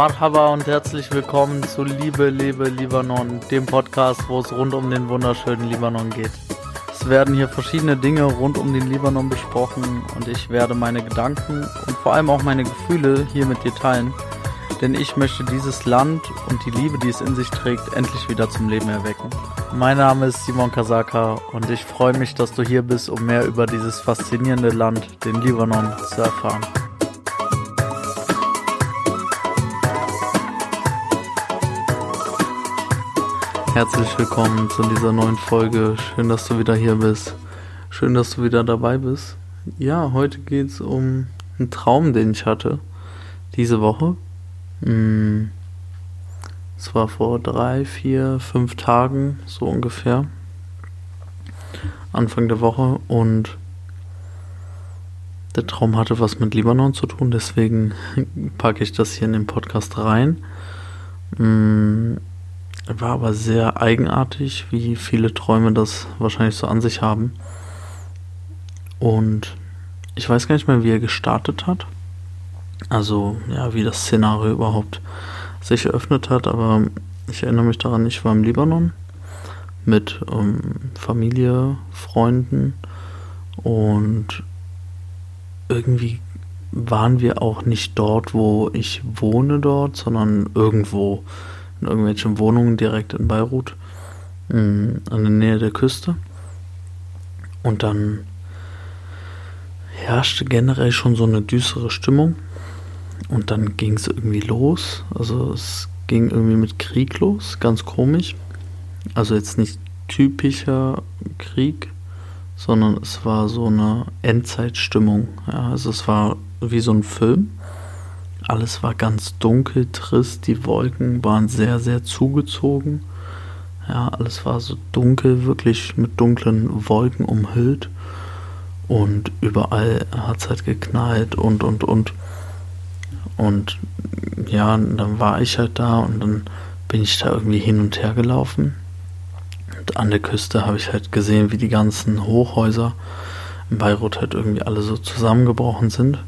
Marhaba und herzlich willkommen zu Liebe, Liebe, Libanon, dem Podcast, wo es rund um den wunderschönen Libanon geht. Es werden hier verschiedene Dinge rund um den Libanon besprochen und ich werde meine Gedanken und vor allem auch meine Gefühle hier mit dir teilen, denn ich möchte dieses Land und die Liebe, die es in sich trägt, endlich wieder zum Leben erwecken. Mein Name ist Simon Kasaka und ich freue mich, dass du hier bist, um mehr über dieses faszinierende Land, den Libanon, zu erfahren. Herzlich willkommen zu dieser neuen Folge. Schön, dass du wieder hier bist. Schön, dass du wieder dabei bist. Ja, heute geht es um einen Traum, den ich hatte. Diese Woche. Hm, es war vor drei, vier, fünf Tagen, so ungefähr. Anfang der Woche. Und der Traum hatte was mit Libanon zu tun. Deswegen packe ich das hier in den Podcast rein. Hm, war aber sehr eigenartig, wie viele Träume das wahrscheinlich so an sich haben. Und ich weiß gar nicht mehr, wie er gestartet hat. Also, ja, wie das Szenario überhaupt sich eröffnet hat, aber ich erinnere mich daran, ich war im Libanon mit ähm, Familie, Freunden und irgendwie waren wir auch nicht dort, wo ich wohne dort, sondern irgendwo in irgendwelchen Wohnungen direkt in Beirut, in, an der Nähe der Küste. Und dann herrschte generell schon so eine düstere Stimmung. Und dann ging es irgendwie los. Also es ging irgendwie mit Krieg los, ganz komisch. Also jetzt nicht typischer Krieg, sondern es war so eine Endzeitstimmung. Ja, also es war wie so ein Film. Alles war ganz dunkel, trist, die Wolken waren sehr, sehr zugezogen. Ja, alles war so dunkel, wirklich mit dunklen Wolken umhüllt. Und überall hat es halt geknallt und, und, und. Und ja, dann war ich halt da und dann bin ich da irgendwie hin und her gelaufen. Und an der Küste habe ich halt gesehen, wie die ganzen Hochhäuser in Beirut halt irgendwie alle so zusammengebrochen sind.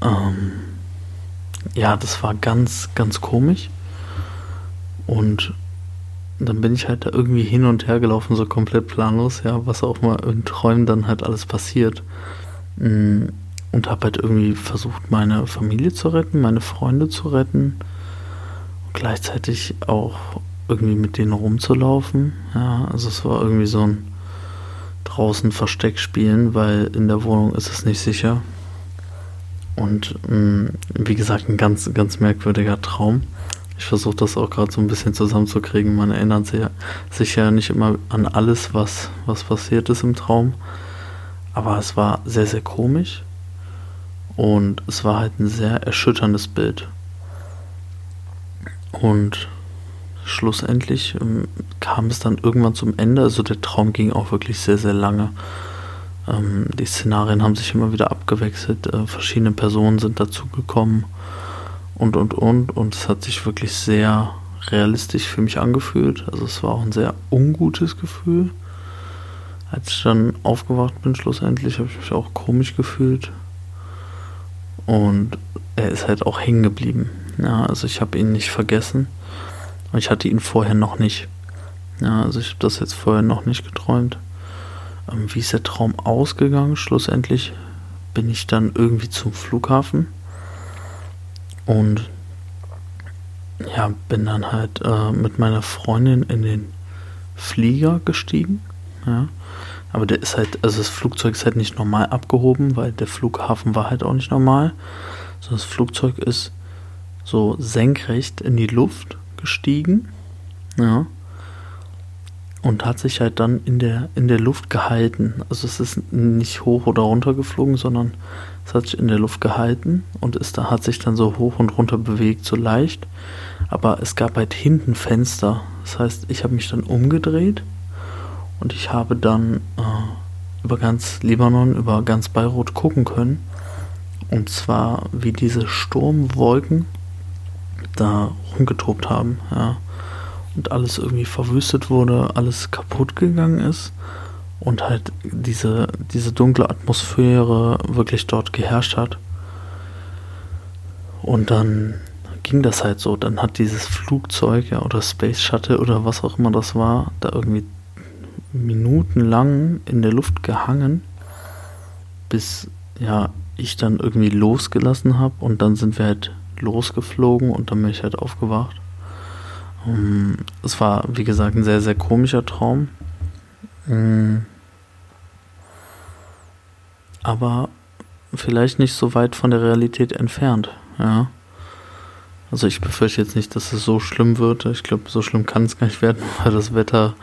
Ähm, ja, das war ganz, ganz komisch. Und dann bin ich halt da irgendwie hin und her gelaufen, so komplett planlos, ja, was auch mal in Träumen dann halt alles passiert. Mm, und habe halt irgendwie versucht, meine Familie zu retten, meine Freunde zu retten. Und gleichzeitig auch irgendwie mit denen rumzulaufen. Ja, also es war irgendwie so ein draußen Versteck spielen, weil in der Wohnung ist es nicht sicher. Und mh, mm, wie gesagt, ein ganz, ganz merkwürdiger Traum. Ich versuche das auch gerade so ein bisschen zusammenzukriegen. Man erinnert sich ja, sich ja nicht immer an alles, was, was passiert ist im Traum. Aber es war sehr, sehr komisch. Und es war halt ein sehr erschütterndes Bild. Und schlussendlich ähm, kam es dann irgendwann zum Ende. Also der Traum ging auch wirklich sehr, sehr lange. Ähm, die Szenarien haben sich immer wieder abgewechselt, äh, verschiedene Personen sind dazugekommen und und und und es hat sich wirklich sehr realistisch für mich angefühlt. Also es war auch ein sehr ungutes Gefühl. Als ich dann aufgewacht bin, schlussendlich, habe ich mich auch komisch gefühlt. Und er ist halt auch hängen geblieben. Ja, also ich habe ihn nicht vergessen. Und ich hatte ihn vorher noch nicht. Ja, also ich habe das jetzt vorher noch nicht geträumt. Wie ist der Traum ausgegangen? Schlussendlich bin ich dann irgendwie zum Flughafen und ja, bin dann halt äh, mit meiner Freundin in den Flieger gestiegen. Ja. Aber der ist halt, also das Flugzeug ist halt nicht normal abgehoben, weil der Flughafen war halt auch nicht normal. So, das Flugzeug ist so senkrecht in die Luft gestiegen. Ja und hat sich halt dann in der, in der Luft gehalten. Also es ist nicht hoch oder runter geflogen, sondern es hat sich in der Luft gehalten und ist hat sich dann so hoch und runter bewegt, so leicht. Aber es gab halt hinten Fenster. Das heißt, ich habe mich dann umgedreht und ich habe dann äh, über ganz Libanon, über ganz Beirut gucken können. Und zwar wie diese Sturmwolken da rumgetobt haben. Ja und alles irgendwie verwüstet wurde, alles kaputt gegangen ist und halt diese, diese dunkle Atmosphäre wirklich dort geherrscht hat. Und dann ging das halt so. Dann hat dieses Flugzeug ja, oder Space Shuttle oder was auch immer das war, da irgendwie minutenlang in der Luft gehangen, bis ja ich dann irgendwie losgelassen habe und dann sind wir halt losgeflogen und dann bin ich halt aufgewacht. Ähm, es war, wie gesagt, ein sehr, sehr komischer Traum. Um, aber vielleicht nicht so weit von der Realität entfernt, ja. Also ich befürchte jetzt nicht, dass es so schlimm wird. Ich glaube, so schlimm kann es gar nicht werden, weil das Wetter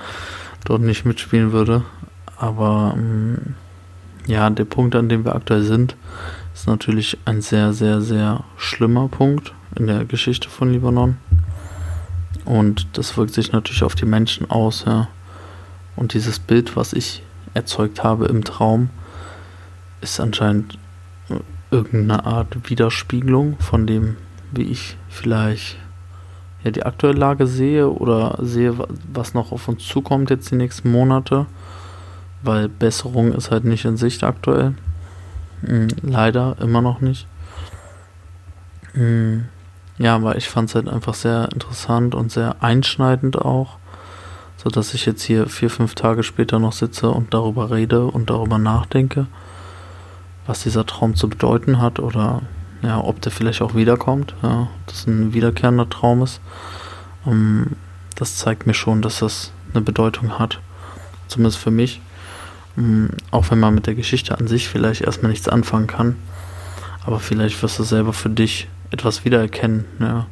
dort nicht mitspielen würde. Aber um, ja, der Punkt, an dem wir aktuell sind, ist natürlich ein sehr, sehr, sehr schlimmer Punkt in der Geschichte von Libanon. Und das wirkt sich natürlich auf die Menschen aus, ja. Und dieses Bild, was ich erzeugt habe im Traum, ist anscheinend irgendeine Art Widerspiegelung von dem, wie ich vielleicht ja, die aktuelle Lage sehe oder sehe, was noch auf uns zukommt jetzt die nächsten Monate, weil Besserung ist halt nicht in Sicht aktuell. Hm, leider immer noch nicht. Hm, ja, aber ich fand es halt einfach sehr interessant und sehr einschneidend auch, so dass ich jetzt hier vier, fünf Tage später noch sitze und darüber rede und darüber nachdenke, was dieser Traum zu bedeuten hat oder ja, ob der vielleicht auch wiederkommt, ja, ob das ein wiederkehrender Traum ist. Um, ähm, das zeigt mir schon, dass das eine Bedeutung hat, zumindest für mich. Um, auch wenn man mit der Geschichte an sich vielleicht erstmal nichts anfangen kann, aber vielleicht wirst du selber für dich etwas wiedererkennen, ja,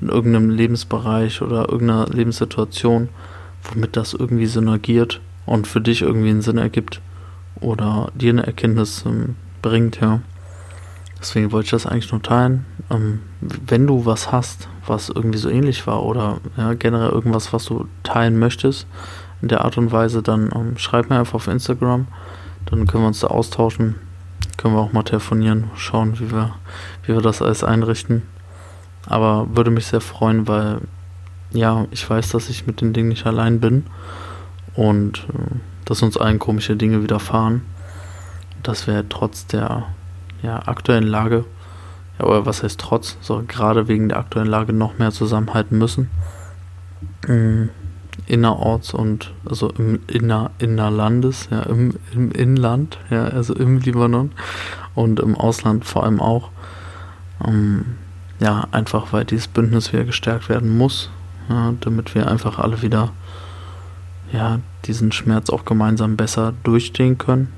in irgendeinem Lebensbereich oder irgendeiner Lebenssituation, womit das irgendwie synergiert und für dich irgendwie einen Sinn ergibt oder dir eine Erkenntnis ähm, bringt, ja. Deswegen wollte ich das eigentlich nur teilen. Ähm, wenn du was hast, was irgendwie so ähnlich war oder ja, generell irgendwas, was du teilen möchtest in der Art und Weise, dann ähm, schreib mir einfach auf Instagram. Dann können wir uns da austauschen. Können wir auch mal telefonieren, schauen, wie wir, wie wir das alles einrichten. Aber würde mich sehr freuen, weil ja, ich weiß, dass ich mit den Dingen nicht allein bin und äh, dass uns allen komische Dinge widerfahren. Dass wir trotz der ja, aktuellen Lage, ja, oder was heißt trotz, so gerade wegen der aktuellen Lage noch mehr zusammenhalten müssen. Mhm. Innerorts und also im Inner, Innerlandes, ja, im, im Inland, ja, also im Libanon und im Ausland vor allem auch. Ähm, ja, einfach weil dieses Bündnis wieder gestärkt werden muss, ja, damit wir einfach alle wieder ja, diesen Schmerz auch gemeinsam besser durchstehen können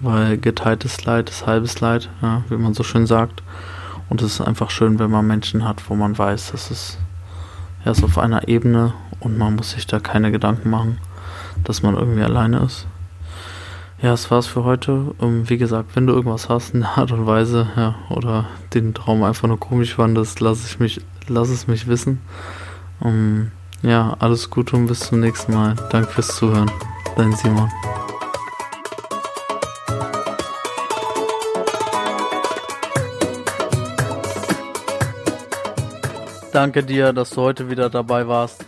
weil geteiltes Leid ist halbes Leid, ja, wie man so schön sagt. Und es ist einfach schön, wenn man Menschen hat, wo man weiß, dass es erst auf einer Ebene und man muss sich da keine Gedanken machen, dass man irgendwie alleine ist. Ja, das war's für heute. Um, wie gesagt, wenn du irgendwas hast in der Art und Weise, ja, oder den Traum einfach nur komisch fandest, lass ich mich, lass es mich wissen. Um, ja, alles Gute und bis zum nächsten Mal. Danke fürs Zuhören. Dein Simon. danke dir, dass du heute wieder dabei warst.